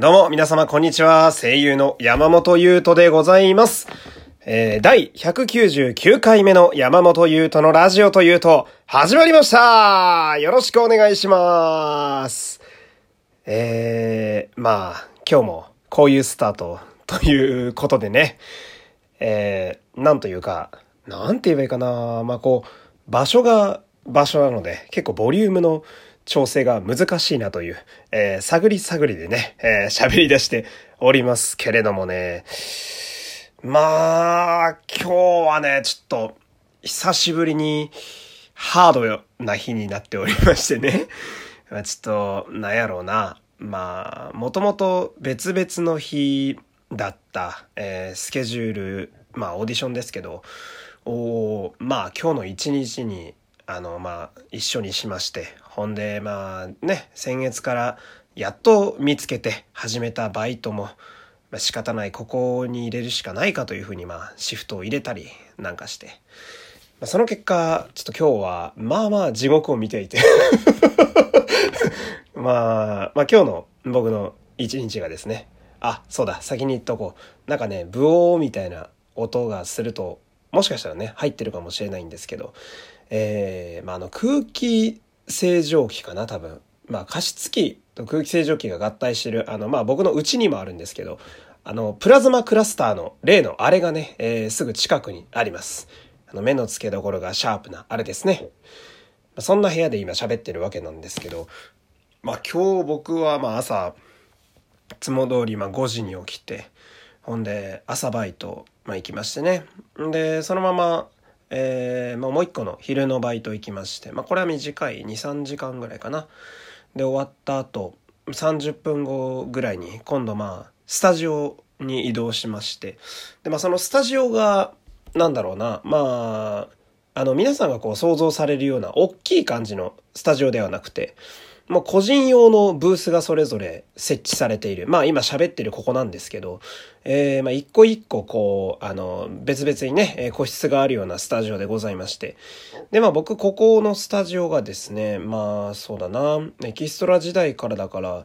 どうも、皆様、こんにちは。声優の山本優斗でございます。えー、第199回目の山本優斗のラジオというと、始まりましたよろしくお願いします。えー、まあ、今日もこういうスタートということでね、えー、なんというか、なんて言えばいいかなまあこう、場所が場所なので、結構ボリュームの調整が難しいなという、えー、探り探りでね、えー、喋り出しておりますけれどもね。まあ、今日はね、ちょっと、久しぶりに、ハードな日になっておりましてね。ま、ちょっと、なんやろうな。まあ、もともと別々の日だった、えー、スケジュール、まあ、オーディションですけど、おまあ、今日の一日に、あの、まあ、一緒にしまして、ほんで、まあね、先月からやっと見つけて始めたバイトも、まあ、仕方ない、ここに入れるしかないかというふうに、まあ、シフトを入れたりなんかして、まあ、その結果、ちょっと今日は、まあまあ地獄を見ていて まあ、まあ今日の僕の一日がですね、あ、そうだ、先に言っとこう。なんかね、ブオーみたいな音がすると、もしかしたらね、入ってるかもしれないんですけど、えー、まあ、あの空気清浄機かな、多分。まあ、加湿器と空気清浄機が合体してる、あの、まあ、僕の家にもあるんですけど、あの、プラズマクラスターの例のあれがね、えー、すぐ近くにあります。あの、目の付けどころがシャープなあれですね。そんな部屋で今喋ってるわけなんですけど、まあ、今日僕はまあ朝、いつも通りま5時に起きて、ほんで朝バイト、ま、行きましてね。で、そのまま、えー、まあ、もう一個の昼のバイト行きまして、まあ、これは短い2、3時間ぐらいかな。で、終わった後、30分後ぐらいに、今度まあ、スタジオに移動しまして、で、まあ、そのスタジオが、なんだろうな、まあ、あの、皆さんがこう想像されるような大きい感じのスタジオではなくて、もう個人用のブースがそれぞれ設置されている。まあ今喋ってるここなんですけど、えー、まあ一個一個こう、あの、別々にね、個室があるようなスタジオでございまして。で、まあ僕ここのスタジオがですね、まあそうだな、エキストラ時代からだから、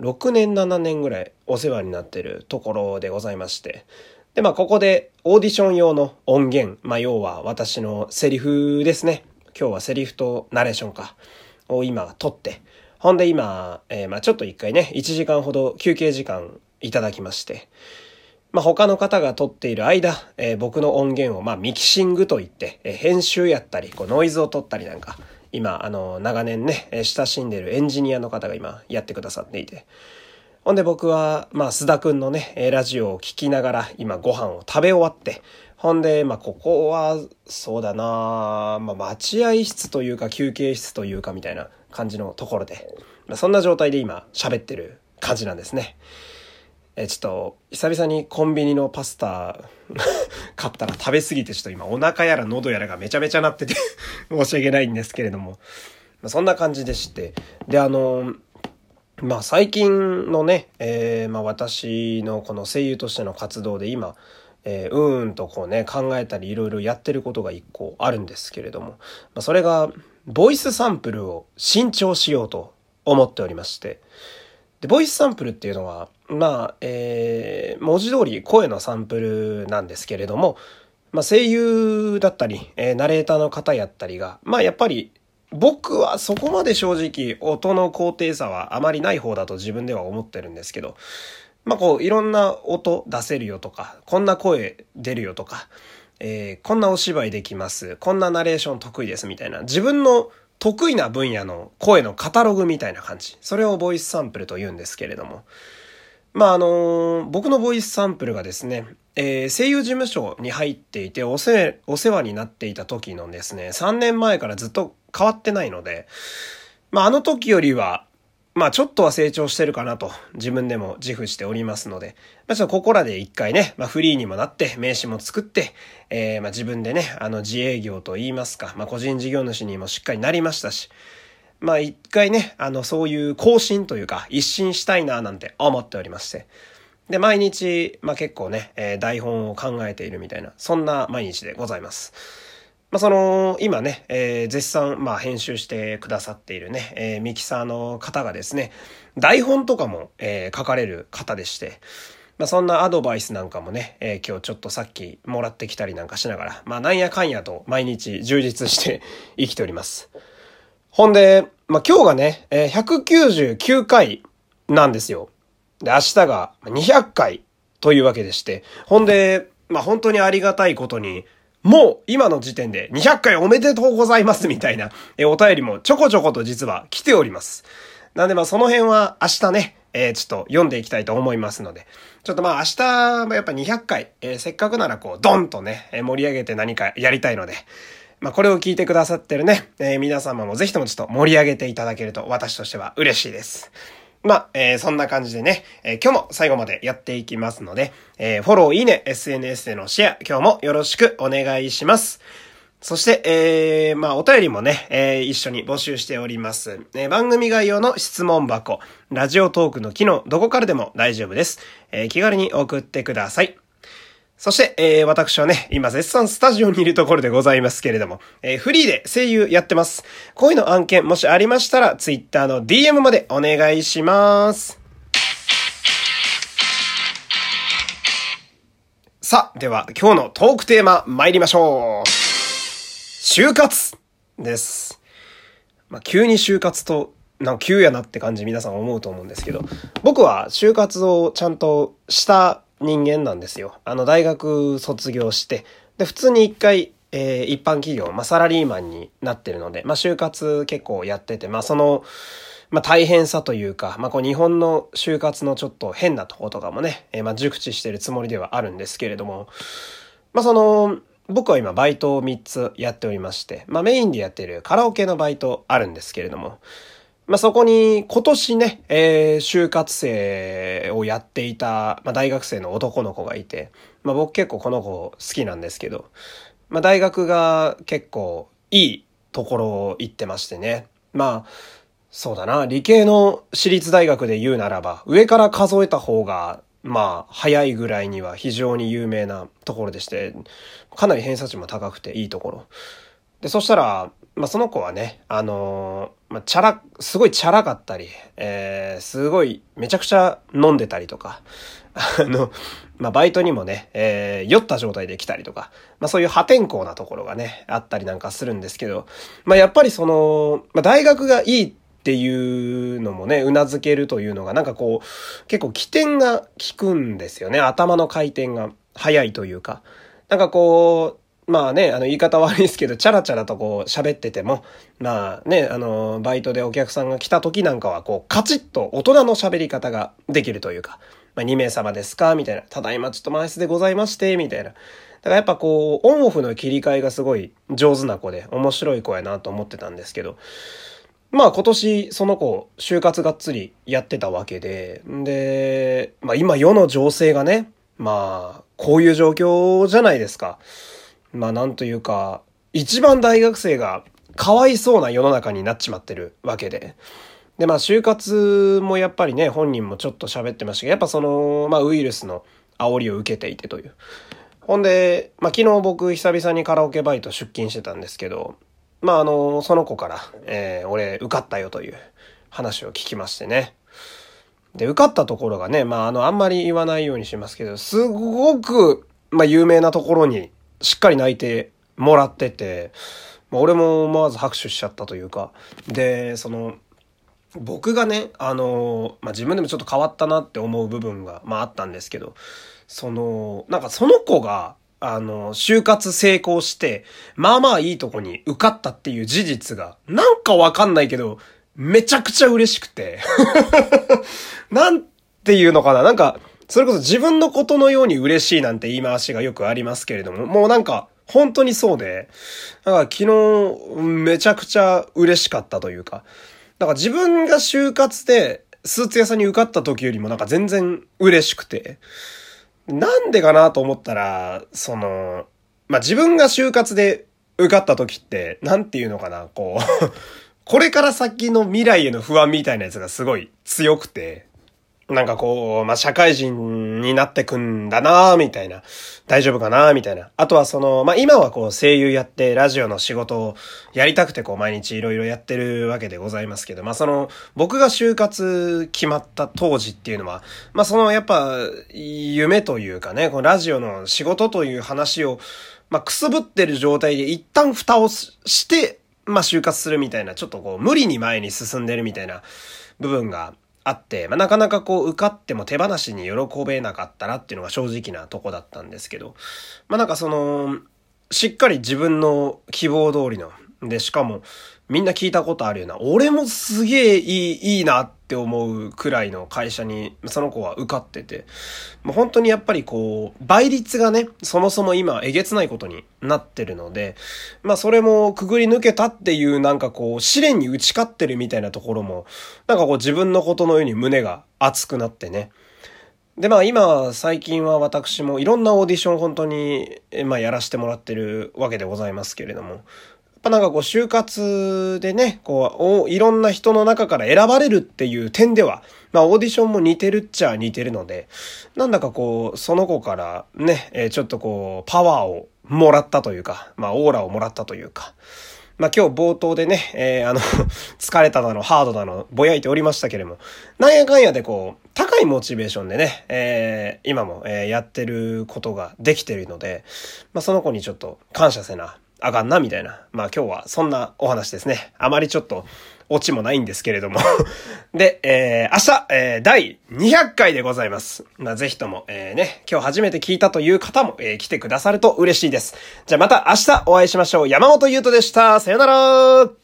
6年7年ぐらいお世話になってるところでございまして。で、まあここでオーディション用の音源、まあ要は私のセリフですね。今日はセリフとナレーションか。を今撮って、ほんで今、えー、まあちょっと一回ね、1時間ほど休憩時間いただきまして、まあ他の方が撮っている間、えー、僕の音源をまあミキシングといって、えー、編集やったり、こうノイズを取ったりなんか、今、あの、長年ね、親しんでるエンジニアの方が今やってくださっていて、ほんで僕は、まあ須田くんのね、ラジオを聞きながら今ご飯を食べ終わって、ほんで、まあ、ここは、そうだなまあ、待合室というか休憩室というかみたいな感じのところで、まあ、そんな状態で今喋ってる感じなんですね。え、ちょっと、久々にコンビニのパスタ 買ったら食べ過ぎてちょっと今お腹やら喉やらがめちゃめちゃなってて申し訳ないんですけれども、まあ、そんな感じでして、で、あの、まあ最近のね、えー、まあ私のこの声優としての活動で今、えー、うーんとこうね、考えたりいろいろやってることが一個あるんですけれども、まあ、それが、ボイスサンプルを新調しようと思っておりまして、で、ボイスサンプルっていうのは、まあ、えー、文字通り声のサンプルなんですけれども、まあ、声優だったり、えー、ナレーターの方やったりが、まあ、やっぱり、僕はそこまで正直音の高低差はあまりない方だと自分では思ってるんですけど、まあこういろんな音出せるよとか、こんな声出るよとか、えー、こんなお芝居できます、こんなナレーション得意ですみたいな、自分の得意な分野の声のカタログみたいな感じ。それをボイスサンプルと言うんですけれども。まああの、僕のボイスサンプルがですね、えー、声優事務所に入っていておせ、お世話になっていた時のですね、3年前からずっと変わってないので、まああの時よりは、まあちょっとは成長してるかなと自分でも自負しておりますので、まあちょっとここらで一回ね、まあフリーにもなって名刺も作って、えー、まあ自分でね、あの自営業と言いますか、まあ個人事業主にもしっかりなりましたし、まあ一回ね、あのそういう更新というか一新したいななんて思っておりまして、で、毎日、まあ結構ね、えー、台本を考えているみたいな、そんな毎日でございます。まあ、その、今ね、えー、絶賛、まあ、編集してくださっているね、えー、ミキサーの方がですね、台本とかも、えー、書かれる方でして、まあ、そんなアドバイスなんかもね、えー、今日ちょっとさっきもらってきたりなんかしながら、まあ、なんやかんやと毎日充実して生きております。ほんで、まあ、今日がね、えー、199回なんですよ。で、明日が200回というわけでして、ほんで、まあ、本当にありがたいことに、もう今の時点で200回おめでとうございますみたいな、えお便りもちょこちょこと実は来ております。なんでまその辺は明日ね、えー、ちょっと読んでいきたいと思いますので、ちょっとま明日もやっぱ200回、えー、せっかくならこうドンとね、盛り上げて何かやりたいので、まあこれを聞いてくださってるね、えー、皆様もぜひともちょっと盛り上げていただけると私としては嬉しいです。まあ、えー、そんな感じでね、えー、今日も最後までやっていきますので、えー、フォロー、いいね、SNS でのシェア、今日もよろしくお願いします。そして、えー、まあ、お便りもね、えー、一緒に募集しております。えー、番組概要の質問箱、ラジオトークの機能、どこからでも大丈夫です。えー、気軽に送ってください。そして、えー、私はね、今絶賛スタジオにいるところでございますけれども、えー、フリーで声優やってます。こういうの案件もしありましたら、Twitter の DM までお願いします。さあ、では今日のトークテーマ参りましょう。就活です。まあ、急に就活と、なんか急やなって感じ皆さん思うと思うんですけど、僕は就活をちゃんとした人間なんですよ。あの、大学卒業して、で、普通に一回、えー、一般企業、まあ、サラリーマンになってるので、まあ、就活結構やってて、まあ、その、まあ、大変さというか、まあ、こう、日本の就活のちょっと変なとことかもね、えー、まあ、熟知してるつもりではあるんですけれども、まあ、その、僕は今バイトを3つやっておりまして、まあ、メインでやってるカラオケのバイトあるんですけれども、まあ、そこに今年ね、えー、就活生をやっていた、まあ、大学生の男の子がいて、まあ、僕結構この子好きなんですけど、まあ、大学が結構いいところを行ってましてね。まあ、そうだな、理系の私立大学で言うならば、上から数えた方が、まあ、早いぐらいには非常に有名なところでして、かなり偏差値も高くていいところ。で、そしたら、まあ、その子はね、あのー、まあ、チャラ、すごいチャラかったり、えー、すごいめちゃくちゃ飲んでたりとか、あの、まあ、バイトにもね、えー、酔った状態で来たりとか、まあ、そういう破天荒なところがね、あったりなんかするんですけど、まあ、やっぱりその、まあ、大学がいいっていうのもね、頷けるというのが、なんかこう、結構起点が効くんですよね。頭の回転が早いというか。なんかこう、まあね、あの言い方悪いですけど、チャラチャラとこう喋ってても、まあね、あの、バイトでお客さんが来た時なんかは、こう、カチッと大人の喋り方ができるというか、まあ2名様ですかみたいな。ただいまちょっと満室でございまして、みたいな。だからやっぱこう、オンオフの切り替えがすごい上手な子で、面白い子やなと思ってたんですけど、まあ今年その子、就活がっつりやってたわけで、で、まあ今世の情勢がね、まあ、こういう状況じゃないですか。まあなんというか、一番大学生がかわいそうな世の中になっちまってるわけで。で、まあ就活もやっぱりね、本人もちょっと喋ってましたけど、やっぱその、まあウイルスの煽りを受けていてという。ほんで、まあ昨日僕久々にカラオケバイト出勤してたんですけど、まああの、その子から、えー、俺受かったよという話を聞きましてね。で、受かったところがね、まああの、あんまり言わないようにしますけど、すごく、まあ有名なところにしっかり泣いてもらってて、まあ、俺も思わず拍手しちゃったというか、で、その、僕がね、あの、まあ、自分でもちょっと変わったなって思う部分が、まあ、あったんですけど、その、なんかその子が、あの、就活成功して、まあまあいいとこに受かったっていう事実が、なんかわかんないけど、めちゃくちゃ嬉しくて。なんていうのかななんか、それこそ自分のことのように嬉しいなんて言い回しがよくありますけれども、もうなんか、本当にそうで、だから昨日、めちゃくちゃ嬉しかったというか、だから自分が就活で、スーツ屋さんに受かった時よりもなんか全然嬉しくて、なんでかなと思ったら、その、まあ、自分が就活で受かった時って、なんていうのかな、こう これから先の未来への不安みたいなやつがすごい強くて、なんかこう、まあ、社会人になってくんだなみたいな。大丈夫かなみたいな。あとはその、まあ、今はこう声優やってラジオの仕事をやりたくてこう毎日いろいろやってるわけでございますけど、まあ、その、僕が就活決まった当時っていうのは、まあ、そのやっぱ、夢というかね、このラジオの仕事という話を、まあ、くすぶってる状態で一旦蓋をして、まあ、就活するみたいな、ちょっとこう、無理に前に進んでるみたいな部分があって、まあ、なかなかこう受かっても手放しに喜べなかったなっていうのが正直なとこだったんですけど、まあ、なんかその、しっかり自分の希望通りの、で、しかも、みんな聞いたことあるような、俺もすげえいい、いいなって思うくらいの会社に、その子は受かってて、もう本当にやっぱりこう、倍率がね、そもそも今えげつないことになってるので、まあそれもくぐり抜けたっていうなんかこう、試練に打ち勝ってるみたいなところも、なんかこう自分のことのように胸が熱くなってね、で、まあ今、最近は私もいろんなオーディション本当に、まあやらせてもらってるわけでございますけれども、ぱなんかこう就活でね、こう、いろんな人の中から選ばれるっていう点では、まあオーディションも似てるっちゃ似てるので、なんだかこう、その子からね、えー、ちょっとこう、パワーをもらったというか、まあオーラをもらったというか、まあ今日冒頭でね、えー、あの 疲れただの、ハードだの、ぼやいておりましたけれども、なんやかんやでこう、高いモチベーションでね、えー、今も、えー、やってることができてるので、まあその子にちょっと感謝せな、あかんな、みたいな。まあ今日はそんなお話ですね。あまりちょっと、オチもないんですけれども で、えー、明日、えー、第200回でございます。まあ、ぜひとも、えー、ね、今日初めて聞いたという方も、えー、来てくださると嬉しいです。じゃあまた明日お会いしましょう。山本優斗でした。さよなら